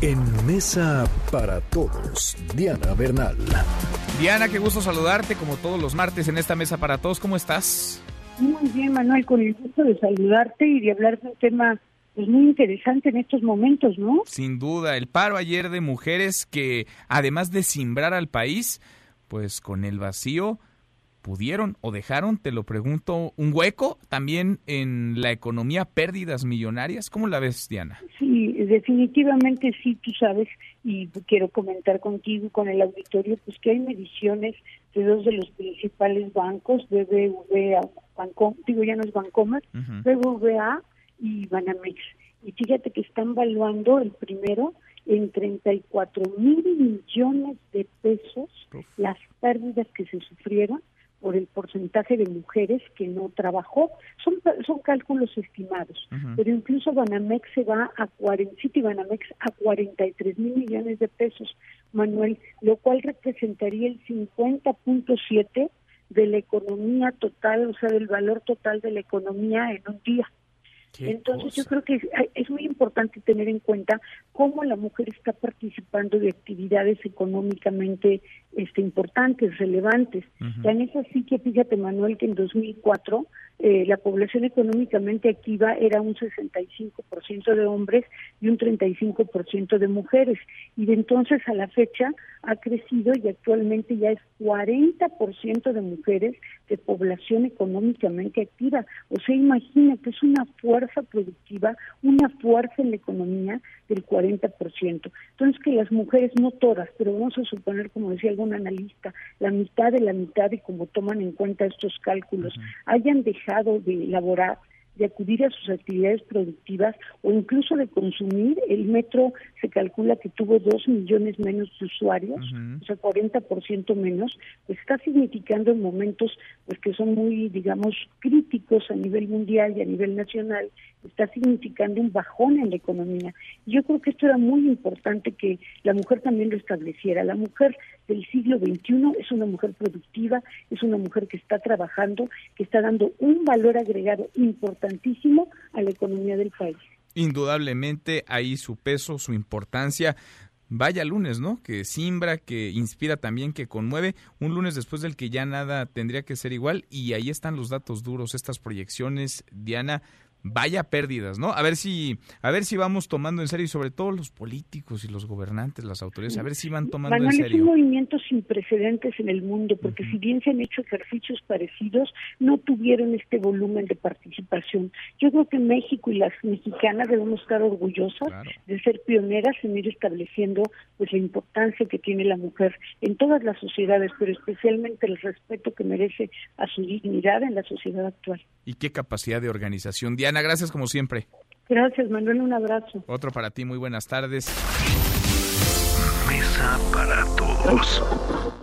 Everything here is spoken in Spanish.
En Mesa para Todos, Diana Bernal. Diana, qué gusto saludarte como todos los martes en esta Mesa para Todos. ¿Cómo estás? Muy bien, Manuel, con el gusto de saludarte y de hablar de un tema pues, muy interesante en estos momentos, ¿no? Sin duda, el paro ayer de mujeres que, además de simbrar al país, pues con el vacío pudieron o dejaron, te lo pregunto, un hueco también en la economía, pérdidas millonarias. ¿Cómo la ves, Diana? Sí, definitivamente sí, tú sabes, y quiero comentar contigo y con el auditorio, pues que hay mediciones de dos de los principales bancos, BBVA, Banco, digo ya no es Bancomer, BBVA y Banamex. Y fíjate que están valuando el primero en 34 mil millones de pesos las pérdidas que se sufrieron por el porcentaje de mujeres que no trabajó. Son, son cálculos estimados, pero incluso Banamex se va a 40, City Banamex a 43 mil millones de pesos, Manuel, lo cual representaría el 50.7 de la economía total, o sea, del valor total de la economía en un día. Entonces yo creo que es, muy importante tener en cuenta cómo la mujer está participando de actividades económicamente este, importantes, relevantes. Tan es así que fíjate Manuel que en 2004 eh, la población económicamente activa era un 65% de hombres y un 35% de mujeres. Y de entonces a la fecha ha crecido y actualmente ya es 40% de mujeres de población económicamente activa. O sea, imagínate, es una fuerza productiva, una fuerza en la economía del 40%. Entonces, que las mujeres, no todas, pero vamos a suponer, como decía algún analista, la mitad de la mitad y como toman en cuenta estos cálculos, hayan dejado de elaborar de acudir a sus actividades productivas o incluso de consumir. El metro se calcula que tuvo dos millones menos de usuarios, o sea, 40% menos, pues está significando en momentos pues que son muy, digamos, críticos a nivel mundial y a nivel nacional, está significando un bajón en la economía. Yo creo que esto era muy importante que la mujer también lo estableciera. La mujer del siglo XXI es una mujer productiva, es una mujer que está trabajando, que está dando un valor agregado importantísimo a la economía del país. Indudablemente ahí su peso, su importancia. Vaya lunes, ¿no? Que simbra, que inspira también, que conmueve. Un lunes después del que ya nada tendría que ser igual. Y ahí están los datos duros, estas proyecciones. Diana, vaya pérdidas, ¿no? A ver si a ver si vamos tomando en serio y sobre todo los políticos y los gobernantes, las autoridades, a ver si van tomando en serio. Es un movimiento sin precedentes en el mundo, porque si bien se han hecho ejercicios parecidos, no tuvieron este volumen de participación. Yo creo que México y las mexicanas debemos estar orgullosas de ser pioneras en ir estableciendo pues la importancia que tiene la mujer en todas las sociedades, pero especialmente el respeto que merece a su dignidad en la sociedad actual. Y qué capacidad de organización. Diana, gracias como siempre. Gracias, Manuel, un abrazo. Otro para ti, muy buenas tardes. Mesa para todos.